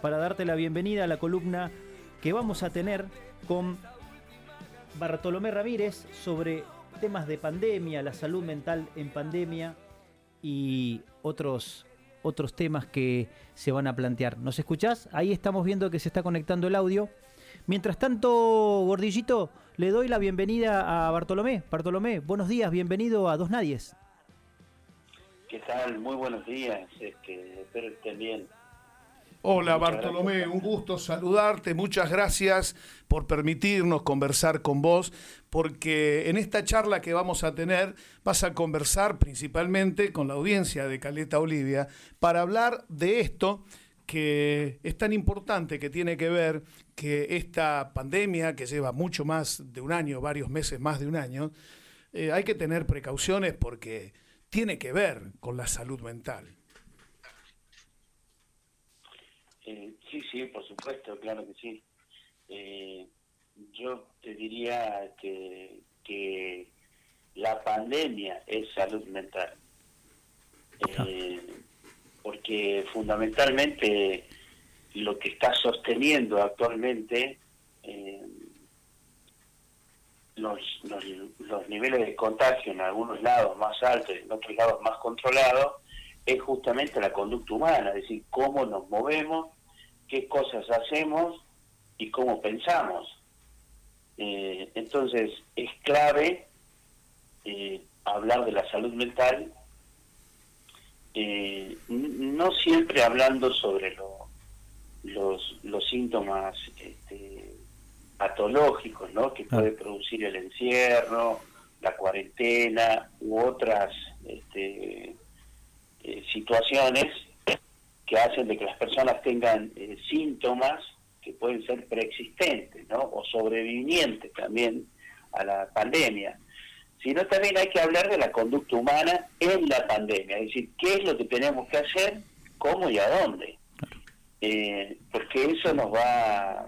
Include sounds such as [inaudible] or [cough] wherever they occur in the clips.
para darte la bienvenida a la columna que vamos a tener con Bartolomé Ramírez sobre temas de pandemia, la salud mental en pandemia y otros, otros temas que se van a plantear. ¿Nos escuchás? Ahí estamos viendo que se está conectando el audio. Mientras tanto, Gordillito, le doy la bienvenida a Bartolomé. Bartolomé, buenos días, bienvenido a Dos Nadies. ¿Qué tal? Muy buenos días, este, espero que estén bien. Hola Bartolomé, un gusto saludarte, muchas gracias por permitirnos conversar con vos, porque en esta charla que vamos a tener vas a conversar principalmente con la audiencia de Caleta Olivia para hablar de esto que es tan importante que tiene que ver que esta pandemia, que lleva mucho más de un año, varios meses más de un año, eh, hay que tener precauciones porque tiene que ver con la salud mental. Eh, sí, sí, por supuesto, claro que sí. Eh, yo te diría que, que, la pandemia es salud mental. Eh, porque fundamentalmente lo que está sosteniendo actualmente los, los, los, niveles de contagio en algunos lados más altos y en otros lados más controlados es justamente la conducta humana, es decir, cómo nos movemos, qué cosas hacemos y cómo pensamos. Eh, entonces, es clave eh, hablar de la salud mental, eh, no siempre hablando sobre los, los síntomas este, patológicos ¿no? que puede producir el encierro, la cuarentena u otras este, situaciones que hacen de que las personas tengan eh, síntomas que pueden ser preexistentes, ¿no? O sobrevivientes también a la pandemia. Sino también hay que hablar de la conducta humana en la pandemia, es decir, qué es lo que tenemos que hacer, cómo y a dónde. Eh, porque eso nos va,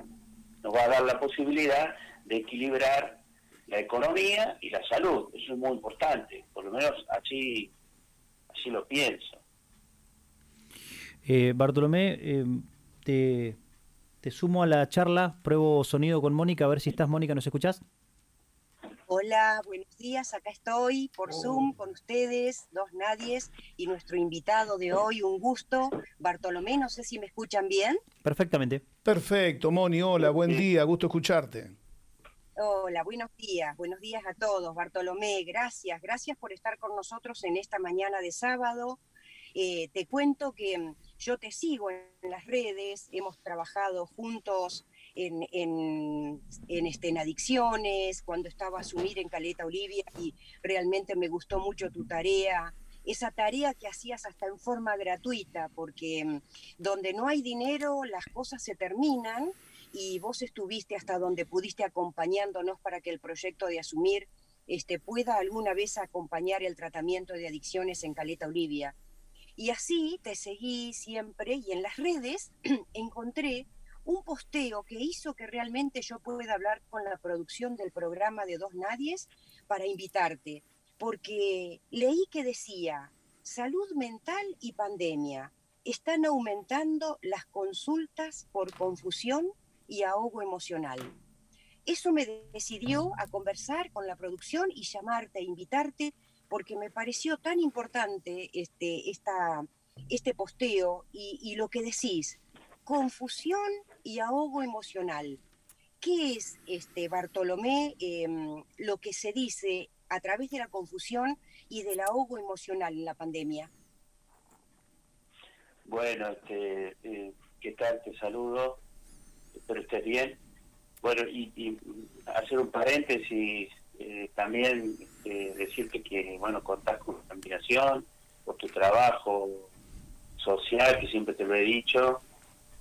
nos va a dar la posibilidad de equilibrar la economía y la salud. Eso es muy importante, por lo menos así, así lo pienso. Eh, Bartolomé, eh, te, sumo a la charla, pruebo sonido con Mónica, a ver si estás, Mónica, ¿nos escuchás? Hola, buenos días, acá estoy por oh. Zoom con ustedes, dos nadies, y nuestro invitado de hoy, un gusto, Bartolomé, no sé si me escuchan bien. Perfectamente. Perfecto, Moni, hola, buen día, gusto escucharte. Hola, buenos días, buenos días a todos. Bartolomé, gracias, gracias por estar con nosotros en esta mañana de sábado. Eh, te cuento que yo te sigo en las redes, hemos trabajado juntos en, en, este, en adicciones, cuando estaba a asumir en Caleta Olivia y realmente me gustó mucho tu tarea, esa tarea que hacías hasta en forma gratuita, porque mm, donde no hay dinero las cosas se terminan y vos estuviste hasta donde pudiste acompañándonos para que el proyecto de asumir este, pueda alguna vez acompañar el tratamiento de adicciones en Caleta Olivia. Y así te seguí siempre y en las redes [clears throat] encontré un posteo que hizo que realmente yo pueda hablar con la producción del programa de Dos Nadies para invitarte, porque leí que decía, salud mental y pandemia, están aumentando las consultas por confusión y ahogo emocional. Eso me decidió a conversar con la producción y llamarte, e invitarte porque me pareció tan importante este, esta, este posteo y, lo que decís, confusión y ahogo emocional. ¿Qué es, este, Bartolomé, em, lo que se dice a través de la confusión y del ahogo emocional en la pandemia? Bueno, este, eh, ¿qué tal? Te saludo, espero estés bien. Bueno, y, y hacer un paréntesis eh, también eh, decirte que, bueno, contás con tu admiración, por tu trabajo social, que siempre te lo he dicho.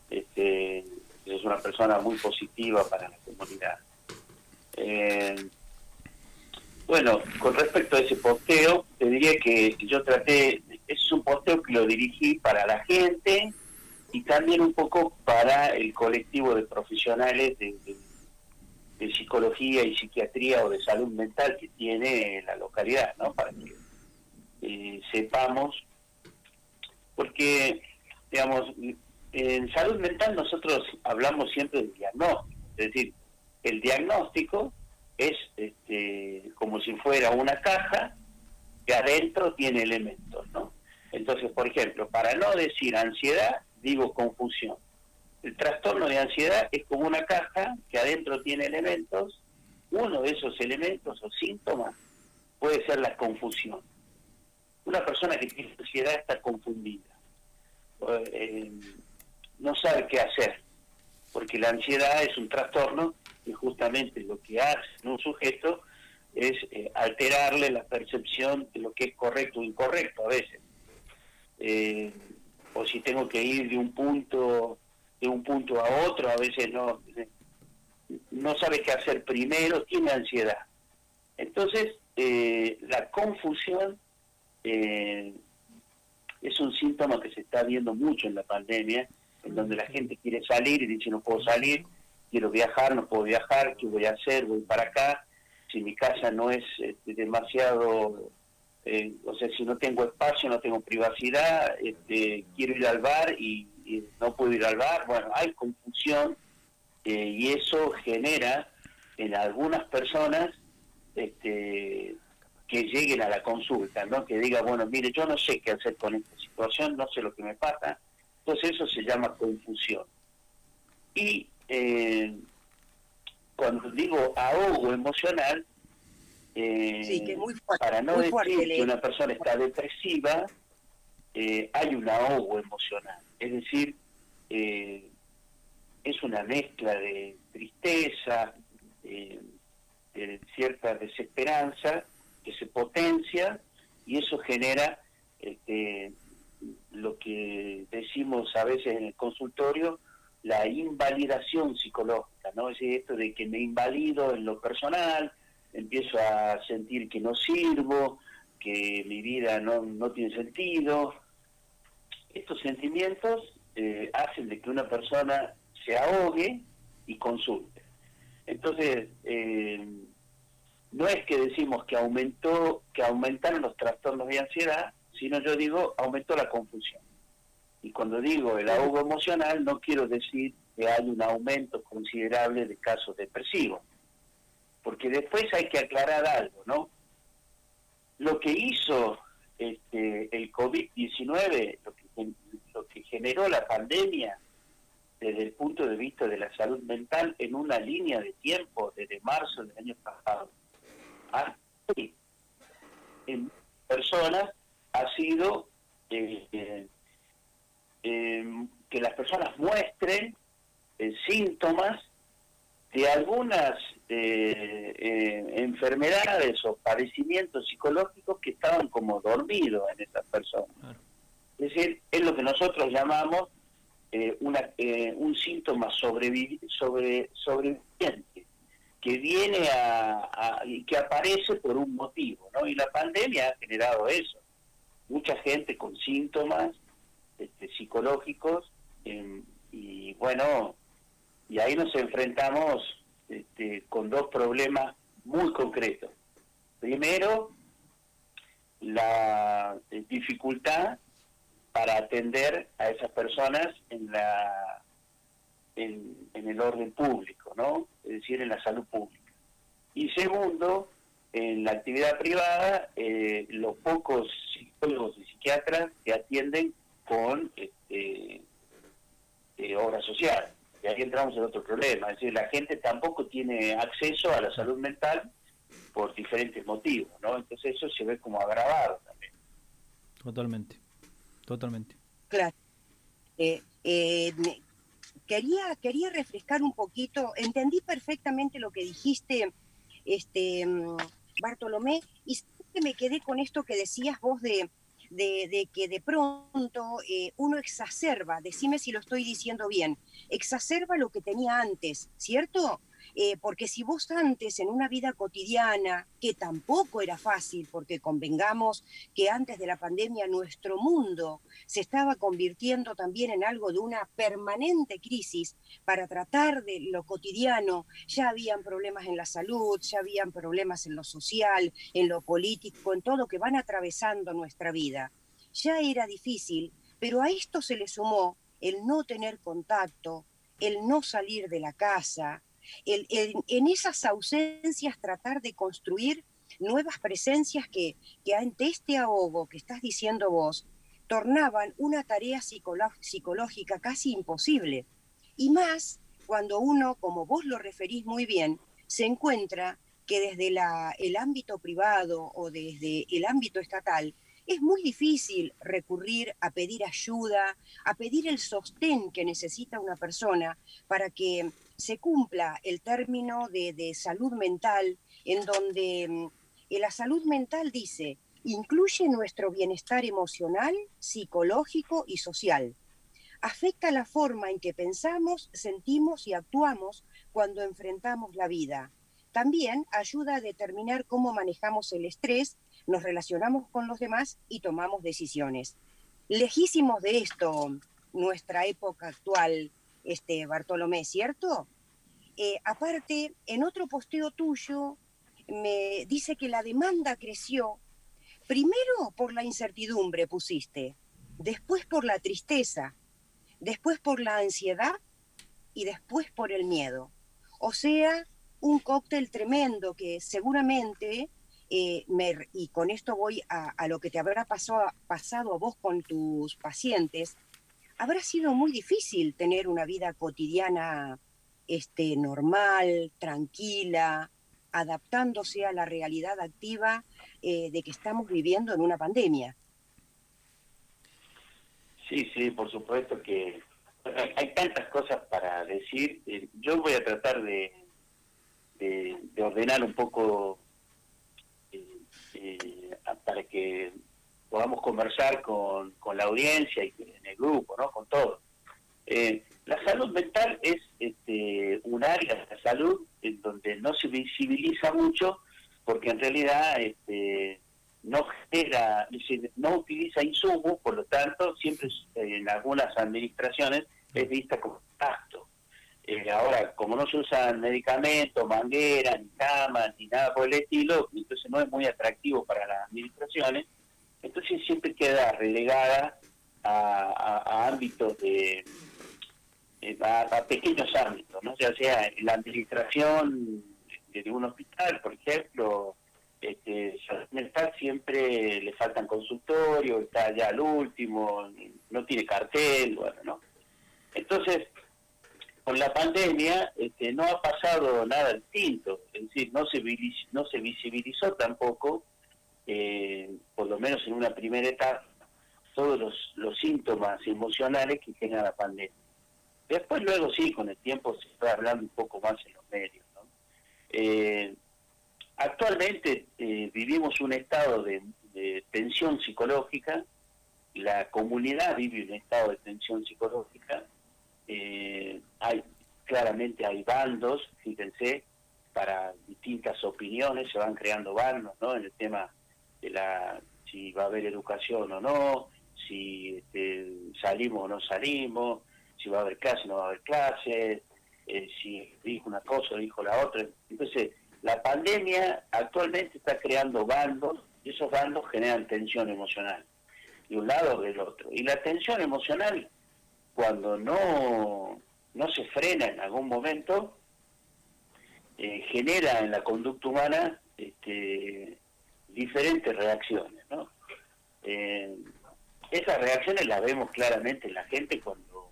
Este, eres una persona muy positiva para la comunidad. Eh, bueno, con respecto a ese posteo, te diría que yo traté, es un posteo que lo dirigí para la gente y también un poco para el colectivo de profesionales de de psicología y psiquiatría o de salud mental que tiene la localidad, ¿no? Para que eh, sepamos, porque, digamos, en salud mental nosotros hablamos siempre del diagnóstico, es decir, el diagnóstico es este, como si fuera una caja que adentro tiene elementos, ¿no? Entonces, por ejemplo, para no decir ansiedad, digo confusión. El trastorno de ansiedad es como una caja que adentro tiene elementos. Uno de esos elementos o síntomas puede ser la confusión. Una persona que tiene ansiedad está confundida. Eh, no sabe qué hacer, porque la ansiedad es un trastorno y justamente lo que hace en un sujeto es eh, alterarle la percepción de lo que es correcto o incorrecto a veces. Eh, o si tengo que ir de un punto de un punto a otro, a veces no no sabe qué hacer primero, tiene ansiedad. Entonces, eh, la confusión es un síntoma que se está viendo mucho en la pandemia, en donde la gente quiere salir y dice no puedo salir, quiero viajar, no puedo viajar, ¿qué voy a hacer? Voy para acá, si mi casa no es este, demasiado, eh, o sea, si no tengo espacio, no tengo privacidad, este, quiero ir al bar y, no puedo ir al bar, bueno, hay confusión eh, y eso genera en algunas personas este, que lleguen a la consulta, ¿no? Que diga, bueno, mire, yo no sé qué hacer con esta situación, no sé lo que me pasa, entonces eso se llama confusión. Y eh, cuando digo ahogo emocional, eh, para no decir que una persona está depresiva, eh, hay un ahogo emocional. Es decir, es una mezcla de tristeza, de cierta desesperanza que se potencia y eso genera este, lo que decimos a veces en el consultorio, la invalidación psicológica, ¿no? Es esto de que me invalido en lo personal, empiezo a sentir que no sirvo, que mi vida no, no tiene sentido. Estos sentimientos eh, hacen de que una persona se ahogue y consulte. Entonces, eh, no es que decimos que aumentó, que aumentaron los trastornos de ansiedad, sino yo digo aumentó la confusión. Y cuando digo el ahogo emocional, no quiero decir que hay un aumento considerable de casos depresivos, porque después hay que aclarar algo, ¿no? Lo que hizo este, el COVID-19, lo que, lo que generó la pandemia, desde el punto de vista de la salud mental, en una línea de tiempo desde marzo del año pasado hasta en personas ha sido eh, eh, em, que las personas muestren eh, síntomas de algunas enfermedades o padecimientos psicológicos que estaban como dormidos en esas personas. Es decir, es lo que nosotros llamamos una, un síntoma sobrevi sobre, sobreviviente que viene a, y que aparece por un motivo, ¿no? Y la pandemia ha generado eso. Mucha gente con síntomas este, psicológicos em, y bueno, y ahí nos enfrentamos este, con dos problemas muy concretos. Primero, la eh, dificultad para atender a esas personas en la en, el orden público, ¿no? Es decir, en la salud pública. Y segundo, en la actividad privada, eh, los pocos psicólogos y psiquiatras que atienden con este, eh, obra social. Y ahí entramos en otro problema, es decir, la gente tampoco tiene acceso a la salud mental por diferentes motivos, ¿no? Entonces eso se ve como agravado también. Totalmente, totalmente. Claro. Eh, eh quería, quería refrescar un poquito, entendí perfectamente lo que dijiste, este, mm, Bartolomé, y me quedé con esto que decías vos de, de, que de pronto eh, uno exacerba, decime si lo estoy diciendo bien, exacerba lo que tenía antes, ¿cierto? Eh, porque si vos antes en una vida cotidiana, que tampoco era fácil, porque convengamos que antes de la pandemia nuestro mundo se estaba convirtiendo también en algo de una permanente crisis para tratar de lo cotidiano, ya habían problemas en la salud, ya habían problemas en lo social, en lo político, en todo lo que van atravesando nuestra vida. Ya era difícil, pero a esto se le sumó el no tener contacto, el no salir de la casa, en esas ausencias tratar de construir nuevas presencias que, ante este ahogo que estás diciendo vos, tornaban una tarea psicológica casi imposible. Y más cuando uno, como vos lo referís muy bien, se encuentra que desde el ámbito privado o desde el ámbito estatal es muy difícil recurrir a pedir ayuda, a pedir el sostén que necesita una persona para que se cumpla el término de, salud mental, en donde mm, la salud mental dice, incluye nuestro bienestar emocional, psicológico y social. Afecta la forma en que pensamos, sentimos y actuamos cuando enfrentamos la vida. También ayuda a determinar cómo manejamos el estrés nos relacionamos con los demás y tomamos decisiones. Lejísimos de esto nuestra época actual, este Bartolomé, ¿cierto? Eh, aparte, en otro posteo tuyo me dice que la demanda creció, primero por la incertidumbre pusiste, después por la tristeza, después por la ansiedad y después por el miedo. O sea, un cóctel tremendo que seguramente eh, y con esto voy a, lo que te habrá pasado, pasado a vos con tus pacientes, habrá sido muy difícil tener una vida cotidiana este, normal, tranquila, adaptándose a la realidad activa eh, de que estamos viviendo en una pandemia. Sí, sí, por supuesto que hay tantas cosas para decir. Eh, yo voy a tratar de, de ordenar un poco eh, para que podamos conversar con, la audiencia y en el grupo, ¿no? Con todos. Eh, la salud mental es este, un área de la salud en donde no se visibiliza mucho porque en realidad este, no genera, no utiliza insumos, por lo tanto, siempre en algunas administraciones es vista como gasto. Eh, ahora, como no se usan medicamentos, mangueras, ni camas, ni nada por el estilo, entonces no es muy atractivo para las administraciones, entonces siempre queda relegada a, ámbitos de, a, pequeños ámbitos, ¿no? ya sea la administración de un hospital, por ejemplo, este, siempre le faltan consultorios, está ya al último, no tiene cartel, bueno, ¿no? Entonces, con la pandemia este, no ha pasado nada distinto, es decir, no se, no se visibilizó tampoco, eh, por lo menos en una primera etapa, todos los, síntomas emocionales que genera la pandemia. Después luego sí, con el tiempo se está hablando un poco más en los medios. Eh, actualmente eh, vivimos un estado de, de tensión psicológica, la comunidad vive un estado de tensión psicológica, eh, hay claramente hay bandos, fíjense, para distintas opiniones, se van creando bandos, ¿no? En el tema de la si va a haber educación o no, si este, salimos o no salimos, si va a haber clase o no va a haber clase, eh, si dijo una cosa o dijo la otra. Entonces, la pandemia actualmente está creando bandos y esos bandos generan tensión emocional, de un lado o del otro. Y la tensión emocional cuando no, no se frena en algún momento, eh, genera en la conducta humana este, diferentes reacciones. ¿no? Eh, esas reacciones las vemos claramente en la gente cuando,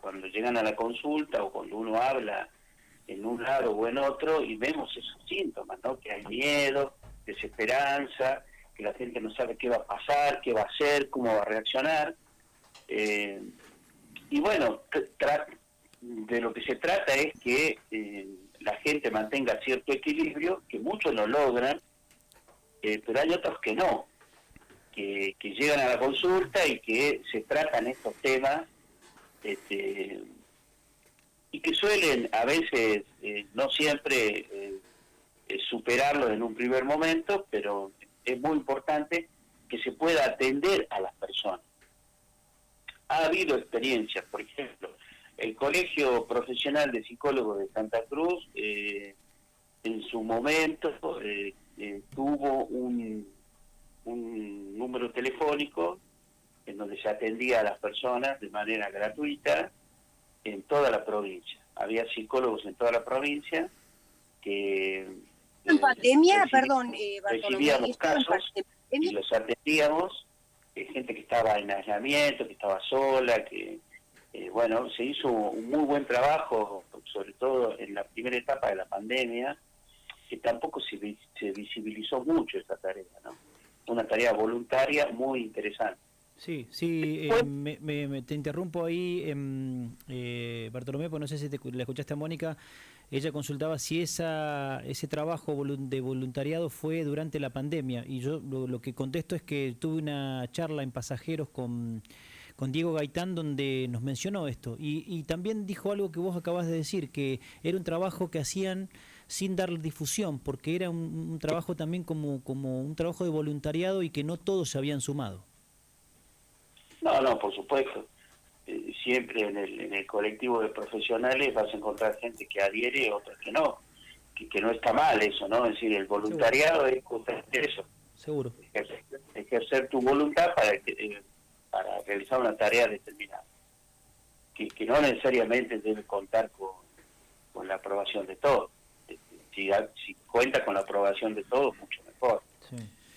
cuando llegan a la consulta o cuando uno habla en un lado o en otro y vemos esos síntomas, ¿no? que hay miedo, desesperanza, que la gente no sabe qué va a pasar, qué va a hacer, cómo va a reaccionar. Eh, y bueno, de lo que se trata es que eh, la gente mantenga cierto equilibrio, que muchos lo logran, eh, pero hay otros que no, que, llegan a la consulta y que se tratan estos temas este, y que suelen a veces, eh, no siempre, superarlos en un primer momento, pero es muy importante que se pueda atender a las personas. Ha habido experiencias, por ejemplo, el Colegio Profesional de Psicólogos de Santa Cruz eh, en su momento eh, eh, tuvo un, un, número telefónico en donde se atendía a las personas de manera gratuita en toda la provincia. Había psicólogos en toda la provincia que... En pandemia, perdón, eh, recibíamos casos y los atendíamos, eh, gente que estaba en aislamiento, que estaba sola, que, eh, bueno, se hizo un muy buen trabajo, sobre todo en la primera etapa de la pandemia, que tampoco se, se visibilizó mucho esta tarea, ¿no? Una tarea voluntaria muy interesante. Sí, sí, eh, me, te interrumpo ahí, em, eh, Bartolomé, porque no sé si te, la escuchaste a Mónica, ella consultaba si esa, ese trabajo de voluntariado fue durante la pandemia y yo lo, que contesto es que tuve una charla en pasajeros con, con Diego Gaitán donde nos mencionó esto y, y también dijo algo que vos acabas de decir, que era un trabajo que hacían sin dar difusión, porque era un, trabajo también como, como un trabajo de voluntariado y que no todos se habían sumado. No, no, por supuesto. Eh, siempre en el, en el colectivo de profesionales vas a encontrar gente que adhiere y otras que no. Que, que no está mal eso, ¿no? Es decir, el voluntariado es justamente eso. Seguro. Ejercer, tu voluntad para, eh, para realizar una tarea determinada. Que, que no necesariamente debe contar con, con la aprobación de todos si, cuenta con la aprobación de todos, mucho mejor.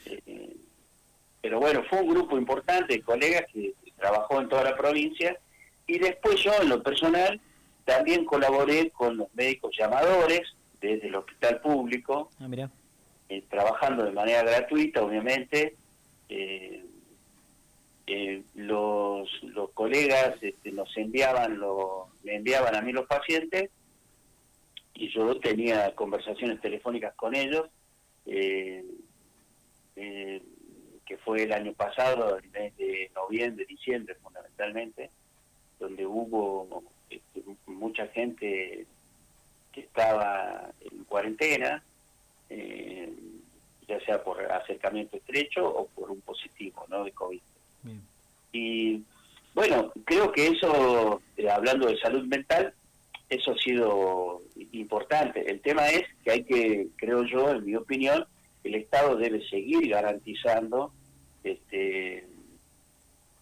Eh, pero bueno, fue un grupo importante de colegas que trabajó en toda la provincia y después yo en lo personal también colaboré con los médicos llamadores desde el hospital público, ah, eh, trabajando de manera gratuita, obviamente. Eh, los, los colegas este, nos enviaban, lo, me enviaban a mí los pacientes y yo tenía conversaciones telefónicas con ellos, eh, eh, que fue el año pasado, el mes de noviembre, diciembre fundamentalmente, donde hubo este, mucha gente que estaba en cuarentena, eh, ya sea por acercamiento estrecho o por un positivo ¿no? de COVID. Y bueno, creo que eso, hablando de salud mental, eso ha sido importante. El tema es que hay que, creo yo, en mi opinión, el Estado debe seguir garantizando este,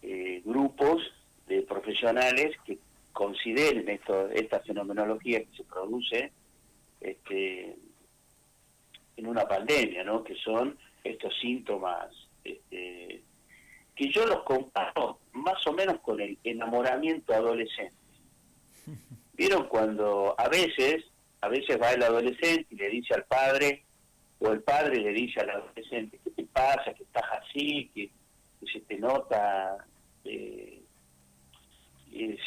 eh, grupos de profesionales que consideren esto, esta fenomenología que se produce este, en una pandemia, ¿no? que son estos síntomas este, que yo los comparo más o menos con el enamoramiento adolescente. [laughs] ¿Vieron cuando a veces, a veces va el adolescente y le dice al padre, o el padre le dice al adolescente, ¿qué te pasa? que estás así? que, se te nota? Eh,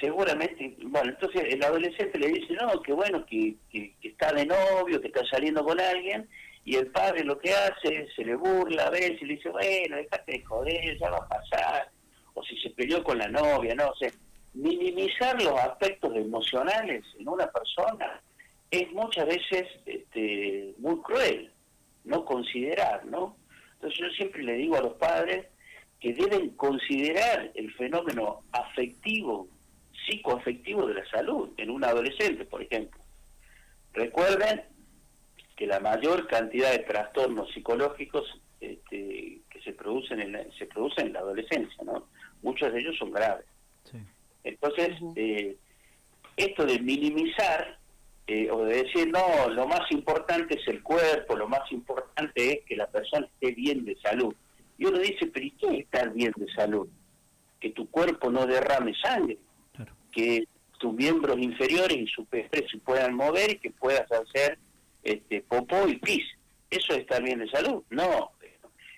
seguramente, bueno, entonces el adolescente le dice, no, que bueno, que, que, está de novio, que está saliendo con alguien, y el padre lo que hace, se le burla a veces y le dice, bueno, déjate de joder, ya va a pasar, o si se peleó con la novia, no sé minimizar los aspectos emocionales en una persona es muchas veces este, muy cruel, no considerar, ¿no? Entonces yo siempre le digo a los padres que deben considerar el fenómeno afectivo, psicoafectivo de la salud en un adolescente, por ejemplo. Recuerden que la mayor cantidad de trastornos psicológicos este, que se producen en se producen en la adolescencia, ¿no? Muchos de ellos son graves. Sí. Entonces, eh, esto de minimizar eh, o de decir, no, lo más importante es el cuerpo, lo más importante es que la persona esté bien de salud. Y uno dice, pero ¿y qué es estar bien de salud? Que tu cuerpo no derrame sangre, que tus miembros inferiores y superiores se puedan mover y que puedas hacer este, popó y pis. ¿Eso es estar bien de salud? No.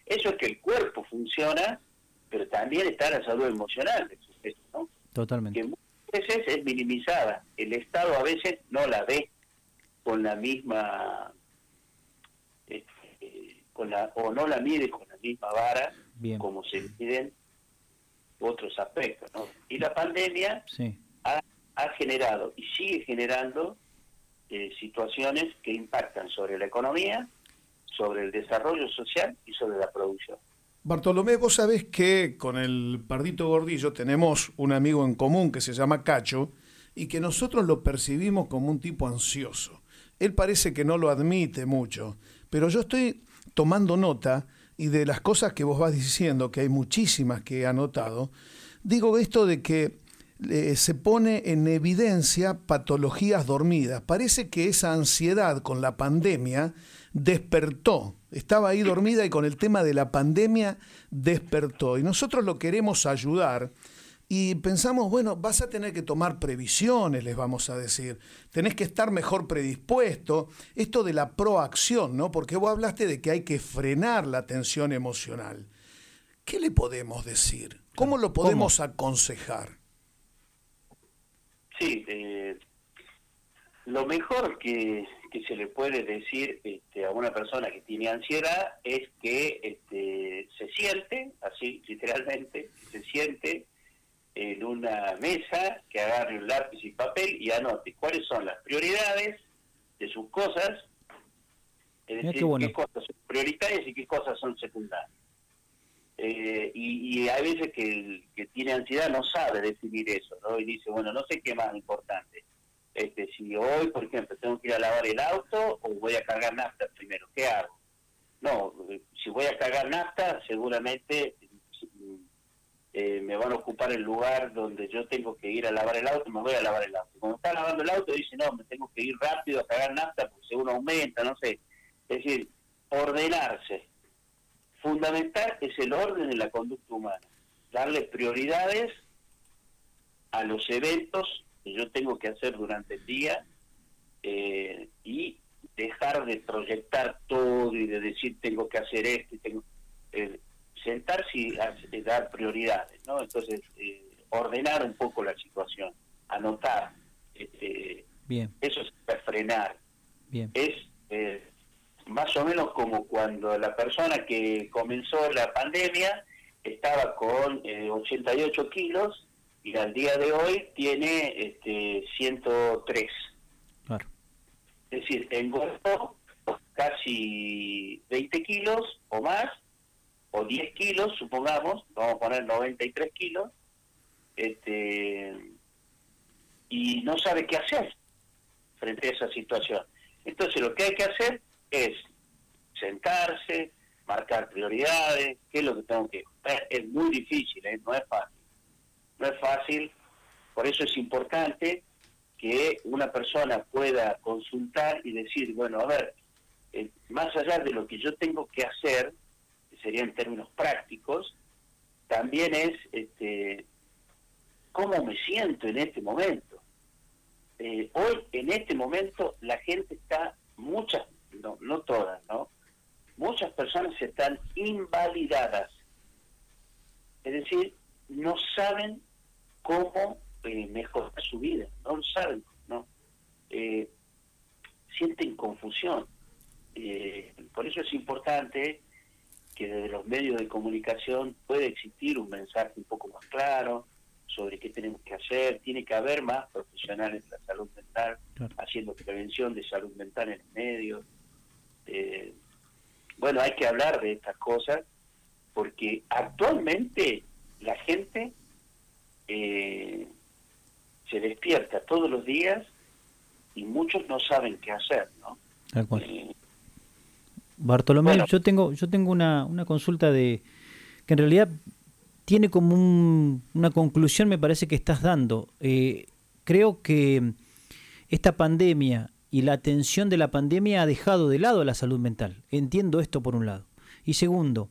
Eso es que el cuerpo funciona, pero también está la salud emocional. ¿no? Totalmente. Que veces es minimizada. El Estado a veces no la ve con la misma, este, con la, o no la mide con la misma vara como se miden otros aspectos. ¿no? Y la pandemia ha, ha, generado y sigue generando eh, situaciones que impactan sobre la economía, sobre el desarrollo social y sobre la producción. Bartolomé, vos sabés que con el Pardito Gordillo tenemos un amigo en común que se llama Cacho y que nosotros lo percibimos como un tipo ansioso. Él parece que no lo admite mucho, pero yo estoy tomando nota y de las cosas que vos vas diciendo, que hay muchísimas que he anotado, digo esto de que eh, se pone en evidencia patologías dormidas. Parece que esa ansiedad con la pandemia despertó. Estaba ahí dormida y con el tema de la pandemia despertó. Y nosotros lo queremos ayudar. Y pensamos, bueno, vas a tener que tomar previsiones, les vamos a decir. Tenés que estar mejor predispuesto. Esto de la proacción, ¿no? Porque vos hablaste de que hay que frenar la tensión emocional. ¿Qué le podemos decir? ¿Cómo lo podemos aconsejar? Sí, eh, lo mejor que, se le puede decir este, a una persona que tiene ansiedad es que este, se siente, así [laughs] literalmente, se siente en una mesa, que agarre un lápiz y papel y anote cuáles son las prioridades de sus cosas, es decir, qué, cosas son prioritarias y qué cosas son secundarias. Eh, y, hay veces que el que tiene ansiedad no sabe definir eso, ¿no? Y dice, bueno, no sé qué más importante. Este, si hoy, por ejemplo, tengo que ir a lavar el auto o voy a cargar nafta primero, ¿qué hago? No, si voy a cargar nafta, seguramente eh, me van a ocupar el lugar donde yo tengo que ir a lavar el auto, me voy a lavar el auto. Cuando está lavando el auto, dice, no, me tengo que ir rápido a cargar nafta porque seguro aumenta, no sé. Es decir, ordenarse fundamental es el orden en la conducta humana, darle prioridades a los eventos que yo tengo que hacer durante el día eh, y dejar de proyectar todo y de decir tengo que hacer esto y tengo eh, sentarse y dar prioridades, ¿no? Entonces eh, ordenar un poco la situación, anotar, este, Bien. eso es frenar, Bien. es más o menos como cuando la persona que comenzó la pandemia estaba con 88 eh, kilos y al día de hoy tiene este, 103. Claro. Es decir, engordó casi 20 kilos o más, o 10 kilos, supongamos, vamos a poner 93 kilos, este, y no sabe qué hacer frente a esa situación. Entonces lo que hay que hacer es sentarse, marcar prioridades, qué es lo que tengo que... Es muy difícil, ¿eh? no es fácil. No es fácil, por eso es importante que una persona pueda consultar y decir, bueno, a ver, eh, más allá de lo que yo tengo que hacer, que sería en términos prácticos, también es este, cómo me siento en este momento. Eh, hoy, en este momento, la gente está, muchas no, no todas, ¿no? Muchas personas están invalidadas. Es decir, no saben cómo eh, mejorar su vida, no lo saben, ¿no? Eh, sienten confusión. Eh, por eso es importante que desde los medios de comunicación pueda existir un mensaje un poco más claro sobre qué tenemos que hacer. Tiene que haber más profesionales de la salud mental haciendo prevención de salud mental en el medio. Eh, bueno, hay que hablar de estas cosas porque actualmente la gente eh, se despierta todos los días y muchos no saben qué hacer, ¿no? Eh, Bartolomé, yo tengo yo tengo una, una consulta de que en realidad tiene como una conclusión, me parece que estás dando. creo que esta pandemia y la atención de la pandemia ha dejado de lado la salud mental. Entiendo esto por un lado. Y segundo,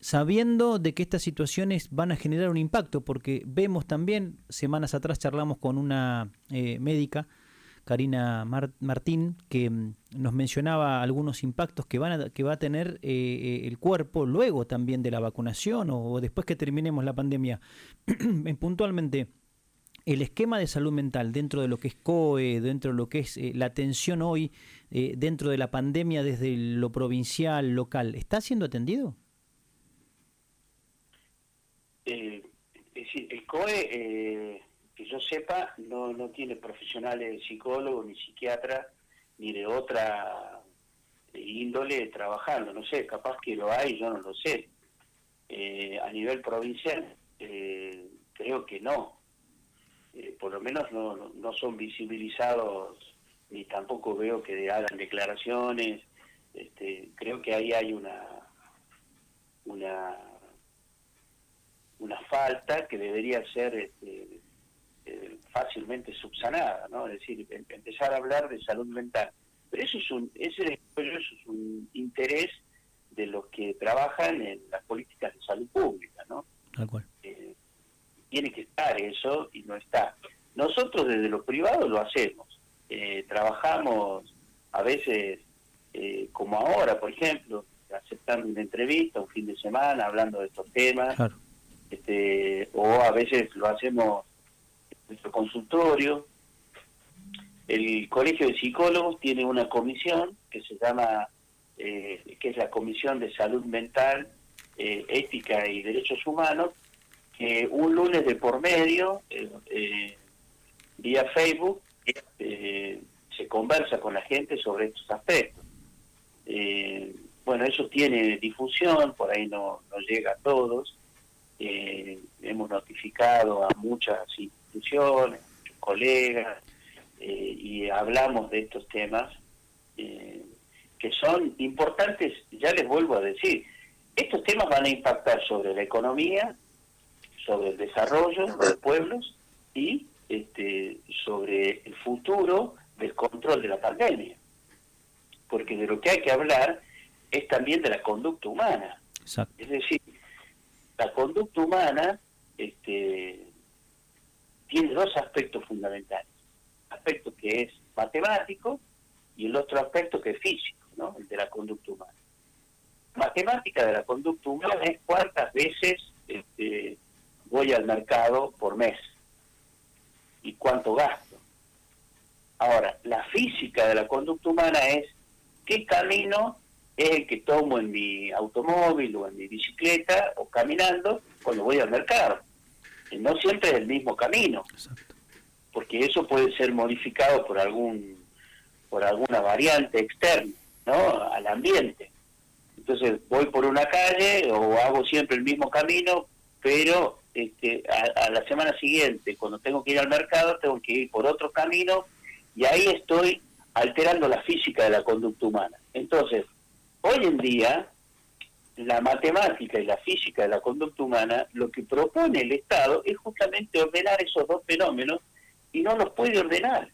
sabiendo de que estas situaciones van a generar un impacto, porque vemos también, semanas atrás charlamos con una eh, médica, Karina Martín, que mm, nos mencionaba algunos impactos que, van a, que va a tener eh, eh, el cuerpo luego también de la vacunación o, después que terminemos la pandemia. [clears throat] Puntualmente, el esquema de salud mental dentro de lo que es COE, dentro de lo que es la atención hoy, dentro de la pandemia desde lo provincial, local, ¿está siendo atendido? Eh, el COE, que yo sepa, no, no tiene profesionales psicólogos ni psiquiatras ni de otra índole trabajando. No sé, capaz que lo hay, yo no lo sé. a nivel provincial, creo que no eh, por lo menos no, no son visibilizados ni tampoco veo que hagan declaraciones. Este, creo que ahí hay una una una falta que debería ser este, eh, fácilmente subsanada, ¿no? Es decir, em, empezar a hablar de salud mental. Pero eso es un, ese eso es un interés de los que trabajan en las políticas de salud pública, ¿no? Eh, tiene que estar eso y no está. Nosotros desde lo privado lo hacemos. Eh, trabajamos a veces, eh, como ahora, por ejemplo, aceptando una entrevista un fin de semana hablando de estos temas, este, o a veces lo hacemos en nuestro consultorio. El Colegio de Psicólogos tiene una comisión que se llama, que es la Comisión de Salud Mental, Ética y Derechos Humanos, que un lunes de por medio, vía Facebook, eh, se conversa con la gente sobre estos aspectos. Eh, bueno, eso tiene difusión, por ahí no, no llega a todos. Eh, hemos notificado a muchas instituciones, muchos colegas, y hablamos de estos temas que son importantes, ya les vuelvo a decir, estos temas van a impactar sobre la economía, sobre el desarrollo de los pueblos y este, sobre el futuro del control de la pandemia. Porque de lo que hay que hablar es también de la conducta humana. Es decir, la conducta humana este, tiene dos aspectos fundamentales. aspecto que es matemático y el otro aspecto que es físico, ¿no? el de la conducta humana. Matemática de la conducta humana es cuántas veces este, voy al mercado por mes y cuánto gasto. Ahora, la física de la conducta humana es qué camino es el que tomo en mi automóvil o en mi bicicleta o caminando cuando voy al mercado. Y no siempre es el mismo camino, porque eso puede ser modificado por algún por alguna variante externa, ¿no? Al ambiente. Entonces voy por una calle o hago siempre el mismo camino, pero este, a, la semana siguiente, cuando tengo que ir al mercado, tengo que ir por otro camino y ahí estoy alterando la física de la conducta humana. Entonces, hoy en día, la matemática y la física de la conducta humana, lo que propone el Estado es justamente ordenar esos dos fenómenos y no los puede ordenar,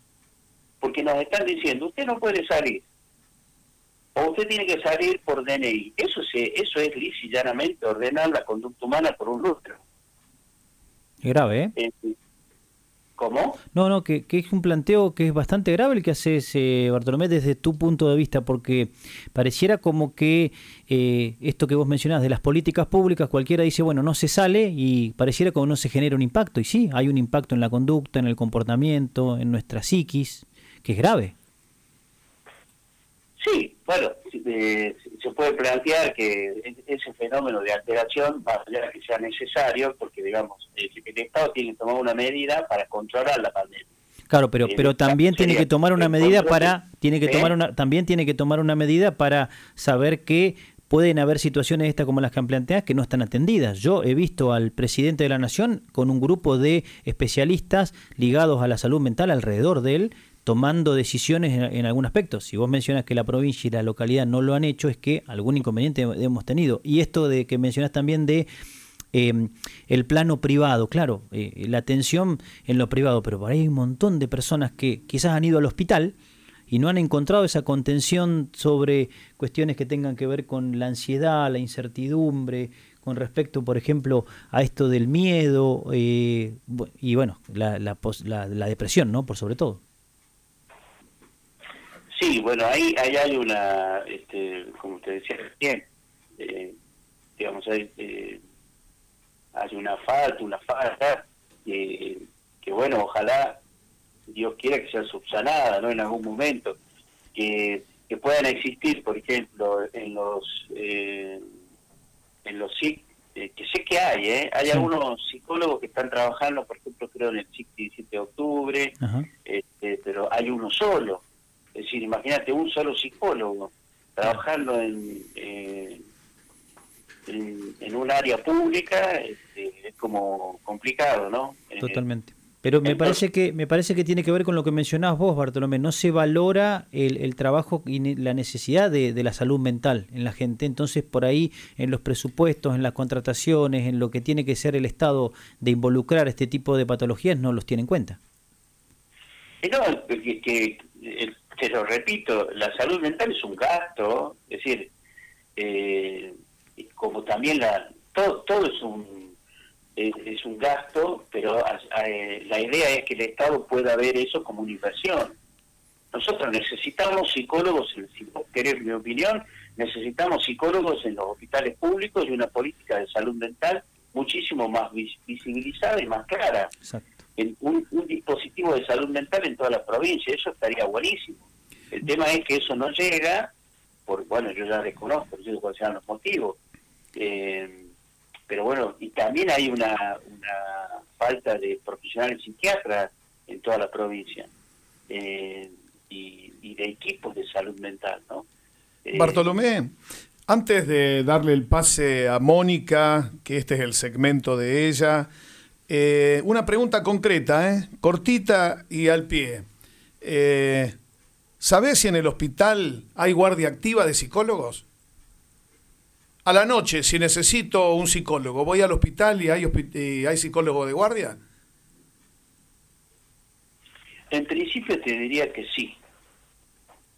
porque nos están diciendo, usted no puede salir, o usted tiene que salir por DNI. Eso, se, eso es llanamente ordenar la conducta humana por un lustro. Grave, ¿eh? ¿eh? ¿Cómo? No, no, que, es un planteo que es bastante grave el que haces, eh, Bartolomé, desde tu punto de vista, porque pareciera como que eh, esto que vos mencionás de las políticas públicas, cualquiera dice, bueno, no se sale y pareciera como no se genera un impacto. Y sí, hay un impacto en la conducta, en el comportamiento, en nuestra psiquis, que es grave. Sí, bueno, eh, se puede plantear que ese fenómeno de alteración va a que sea necesario, porque digamos, el, Estado tiene que tomar una medida para controlar la pandemia. Claro, pero, pero también tiene que tomar una medida para, tiene que tomar una, también tiene que tomar una medida para saber que pueden haber situaciones estas como las que han planteado que no están atendidas. Yo he visto al presidente de la Nación con un grupo de especialistas ligados a la salud mental alrededor de él, tomando decisiones en, algún aspecto. Si vos mencionas que la provincia y la localidad no lo han hecho, es que algún inconveniente hemos tenido. Y esto de que mencionas también de em, el plano privado, claro, eh, la atención en lo privado, pero por ahí hay un montón de personas que quizás han ido al hospital y no han encontrado esa contención sobre cuestiones que tengan que ver con la ansiedad, la incertidumbre, con respecto, por ejemplo, a esto del miedo eh, y bueno, la, la, la depresión, ¿no? Por sobre todo. Sí, bueno, ahí, ahí hay una, este, como te decía recién, eh, digamos, hay, eh, hay una falta, una falta, que, que bueno, ojalá Dios quiera que sea subsanada, ¿no? En algún momento, que, que puedan existir, por ejemplo, en los, eh, en los SIC, eh, que sé que hay, ¿eh? Hay algunos psicólogos que están trabajando, por ejemplo, creo en el SIC 17 de octubre, este, pero hay uno solo es decir, imagínate un solo psicólogo trabajando en, eh, en, un área pública, este, es como complicado, ¿no? Eh, Totalmente. Pero me parece que me parece que tiene que ver con lo que mencionabas vos, Bartolomé. No se valora el, trabajo y la necesidad de, la salud mental en la gente. Entonces, por ahí, en los presupuestos, en las contrataciones, en lo que tiene que ser el Estado de involucrar este tipo de patologías, no los tiene en cuenta. No, que, te lo repito, la salud mental es un gasto, es decir, eh, como también la todo, todo es un es, un gasto, pero eh, la idea es que el Estado pueda ver eso como una inversión. Nosotros necesitamos psicólogos, si vos querés mi opinión, necesitamos psicólogos en los hospitales públicos y una política de salud mental muchísimo más visibilizada y más clara. En un, dispositivo de salud mental en toda la provincia, eso estaría buenísimo. El tema es que eso no llega, por bueno, yo ya desconozco, yo cuáles sean los motivos. Eh, pero bueno, y también hay una, falta de profesionales psiquiatras en toda la provincia eh, y, de equipos de salud mental, ¿no? Eh, Bartolomé, antes de darle el pase a Mónica, que este es el segmento de ella, eh, una pregunta concreta, cortita y al pie. ¿Sabés si en el hospital hay guardia activa de psicólogos? a la noche, si necesito un psicólogo, voy al hospital y hay, psicólogo de guardia? En principio te diría que sí.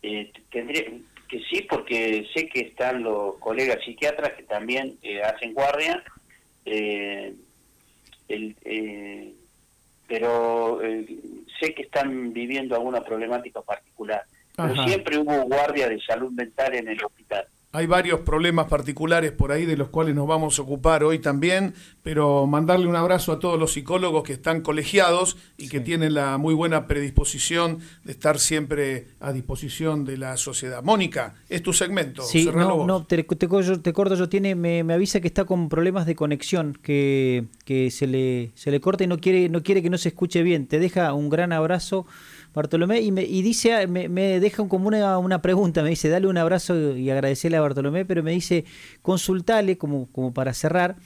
Eh, que sí porque sé que están los colegas psiquiatras que también eh, hacen guardia, eh, pero sé que están viviendo alguna problemática particular. Pero siempre hubo guardia de salud mental en el hospital. Hay varios problemas particulares por ahí de los cuales nos vamos a ocupar hoy también, pero mandarle un abrazo a todos los psicólogos que están colegiados y que tienen la muy buena predisposición de estar siempre a disposición de la sociedad. Mónica, es tu segmento. Sí, no, no, te, te, corto yo. Tiene, me, me, avisa que está con problemas de conexión, que, que se, le, se le corta y no quiere, no quiere que no se escuche bien. Te deja un gran abrazo. Bartolomé, y, me, y dice, me, me deja como una, una, pregunta, me dice, dale un abrazo y agradecerle a Bartolomé, pero me dice, consultale como, como para cerrar,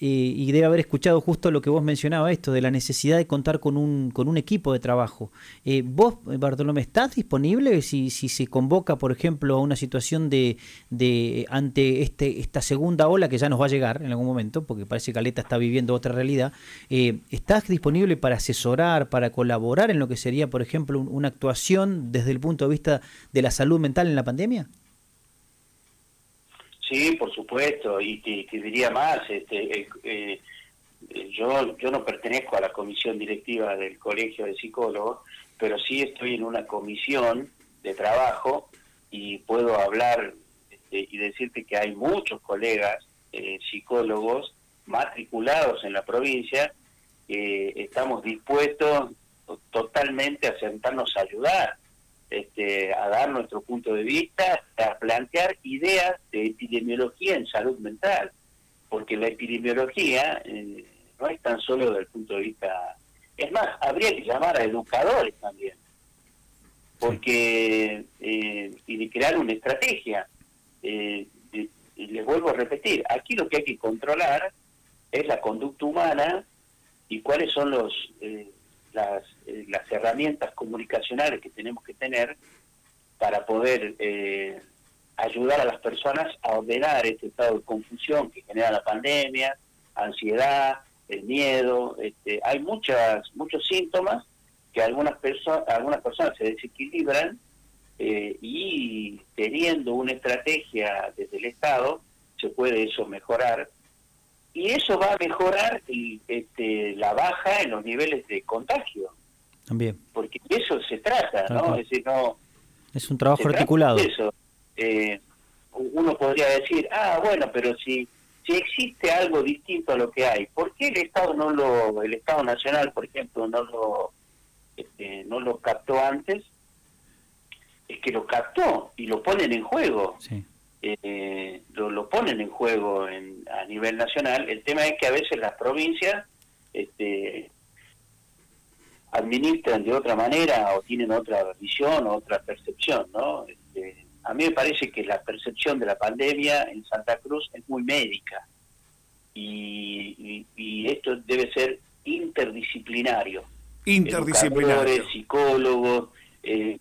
em, y debe haber escuchado justo lo que vos mencionabas, esto de la necesidad de contar con un, con un equipo de trabajo. Eh, ¿Vos, Bartolomé, estás disponible si, si se convoca, por ejemplo, a una situación de, de ante este, esta segunda ola que ya nos va a llegar en algún momento, porque parece que Aleta está viviendo otra realidad? Eh, ¿Estás disponible para asesorar, para colaborar en lo que sería, por ejemplo, una actuación desde el punto de vista de la salud mental en la pandemia? Sí, por supuesto, y te, diría más, este, eh, yo, yo no pertenezco a la comisión directiva del Colegio de Psicólogos, pero sí estoy en una comisión de trabajo y puedo hablar este, y decirte que hay muchos colegas eh, psicólogos matriculados en la provincia que estamos dispuestos totalmente a sentarnos a ayudar este, a dar nuestro punto de vista, a plantear ideas de epidemiología en salud mental, porque la epidemiología eh, no es tan solo desde el punto de vista... Es más, habría que llamar a educadores también, porque eh, y de crear una estrategia. Eh, les vuelvo a repetir, aquí lo que hay que controlar es la conducta humana y cuáles son los las, eh, las herramientas comunicacionales que tenemos que tener para poder eh, ayudar a las personas a ordenar este estado de confusión que genera la pandemia, ansiedad, el miedo. Este, hay muchas muchos síntomas que algunas personas algunas personas se desequilibran eh, y teniendo una estrategia desde el Estado se puede eso mejorar y eso va a mejorar este, la baja en los niveles de contagio. También. Porque eso se trata, ¿no? Es decir, no... Es un trabajo articulado. Eso. Eh, uno podría decir, ah, bueno, pero si, si existe algo distinto a lo que hay, ¿por qué el Estado no lo, el Estado Nacional, por ejemplo, no lo, este, no lo captó antes? Es que lo captó y lo ponen en juego. Sí eh, lo, ponen en juego en, a nivel nacional. El tema es que a veces las provincias este, administran de otra manera o tienen otra visión o otra percepción, ¿no? Este, a mí me parece que la percepción de la pandemia en Santa Cruz es muy médica y, y esto debe ser interdisciplinario. Interdisciplinario. psicólogos, eh,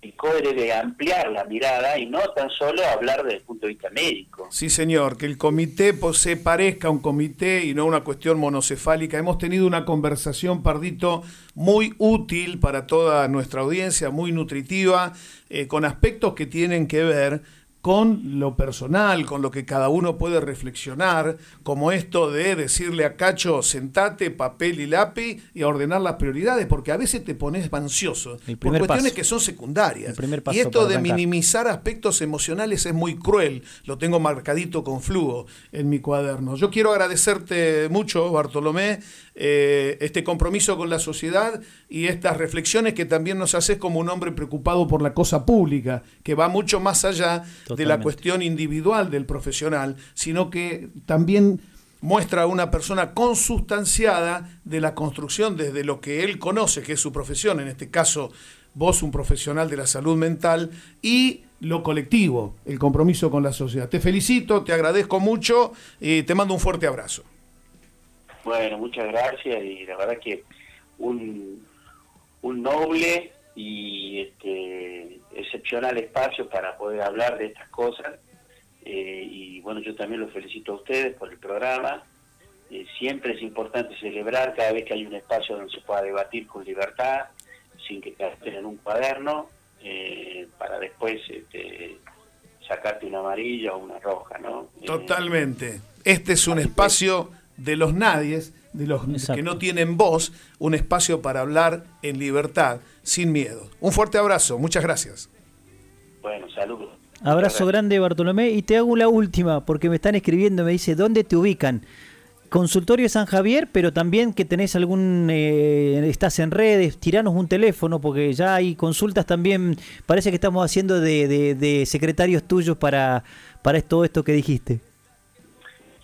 de ampliar la mirada y no tan solo hablar desde el punto de vista médico. Sí, señor, que el comité se parezca un comité y no una cuestión monocefálica. Hemos tenido una conversación, Pardito, muy útil para toda nuestra audiencia, muy nutritiva, eh, con aspectos que tienen que ver con lo personal, con lo que cada uno puede reflexionar, como esto de decirle a Cacho, sentate, papel y lápiz y ordenar las prioridades, porque a veces te pones ansioso por cuestiones que son secundarias. y esto de minimizar aspectos emocionales es muy cruel, lo tengo marcadito con flujo en mi cuaderno. Yo quiero agradecerte mucho, Bartolomé, eh, este compromiso con la sociedad y estas reflexiones que también nos haces como un hombre preocupado por la cosa pública, que va mucho más allá de la cuestión individual del profesional, sino que también muestra a una persona consustanciada de la construcción desde lo que él conoce, que es su profesión, en este caso vos un profesional de la salud mental, y lo colectivo, el compromiso con la sociedad. Te felicito, te agradezco mucho y te mando un fuerte abrazo. Bueno, muchas gracias y la verdad que un, un noble y este, excepcional espacio para poder hablar de estas cosas. Eh, y bueno, yo también los felicito a ustedes por el programa. Eh, siempre es importante celebrar cada vez que hay un espacio donde se pueda debatir con libertad, sin que estén en un cuaderno, eh, para después este, sacarte una amarilla o una roja, ¿no? Totalmente. Este es un espacio de los nadies, de los que no tienen voz, un espacio para hablar en libertad, sin miedo. Un fuerte abrazo, muchas gracias. Bueno, saludos. Abrazo grande Bartolomé y te hago la última porque me están escribiendo, me dice, ¿dónde te ubican? Consultorio San Javier, pero también que tenés algún, eh, estás en redes, tiranos un teléfono porque ya hay consultas también, parece que estamos haciendo de, secretarios tuyos para, para todo esto que dijiste.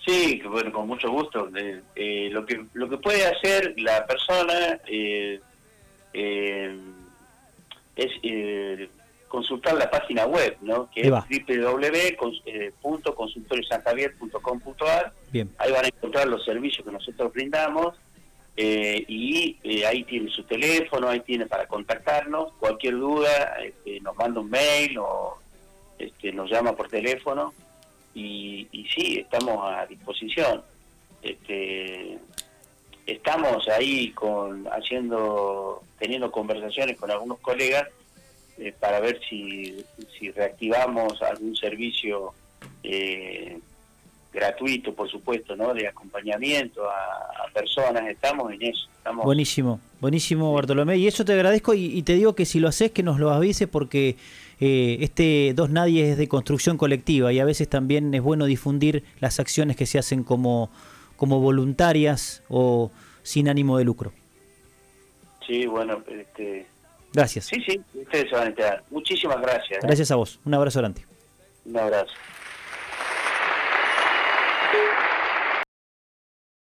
Sí, bueno, con mucho gusto. Eh, eh, lo que lo que puede hacer la persona eh, es consultar la página web, ¿no? Que es www.consultoriosanjavier.com.ar. Ahí van a encontrar los servicios que nosotros brindamos y ahí tiene su teléfono, ahí tiene para contactarnos. Cualquier duda, este, nos manda un mail o este, nos llama por teléfono y, y sí, estamos a disposición. Este, estamos ahí con haciendo, teniendo conversaciones con algunos colegas eh, para ver si, si reactivamos algún servicio eh, gratuito, por supuesto, ¿no? De acompañamiento a, personas. Estamos en eso. Estamos... Buenísimo, buenísimo, Bartolomé. Y eso te agradezco y, y, te digo que si lo haces, que nos lo avises porque eh, este Dos Nadie es de construcción colectiva y a veces también es bueno difundir las acciones que se hacen como, como voluntarias o sin ánimo de lucro. Sí, bueno, este... Gracias. Sí, sí, ustedes se van a enterar. Muchísimas gracias. ¿eh? Gracias a vos. Un abrazo grande. Un abrazo.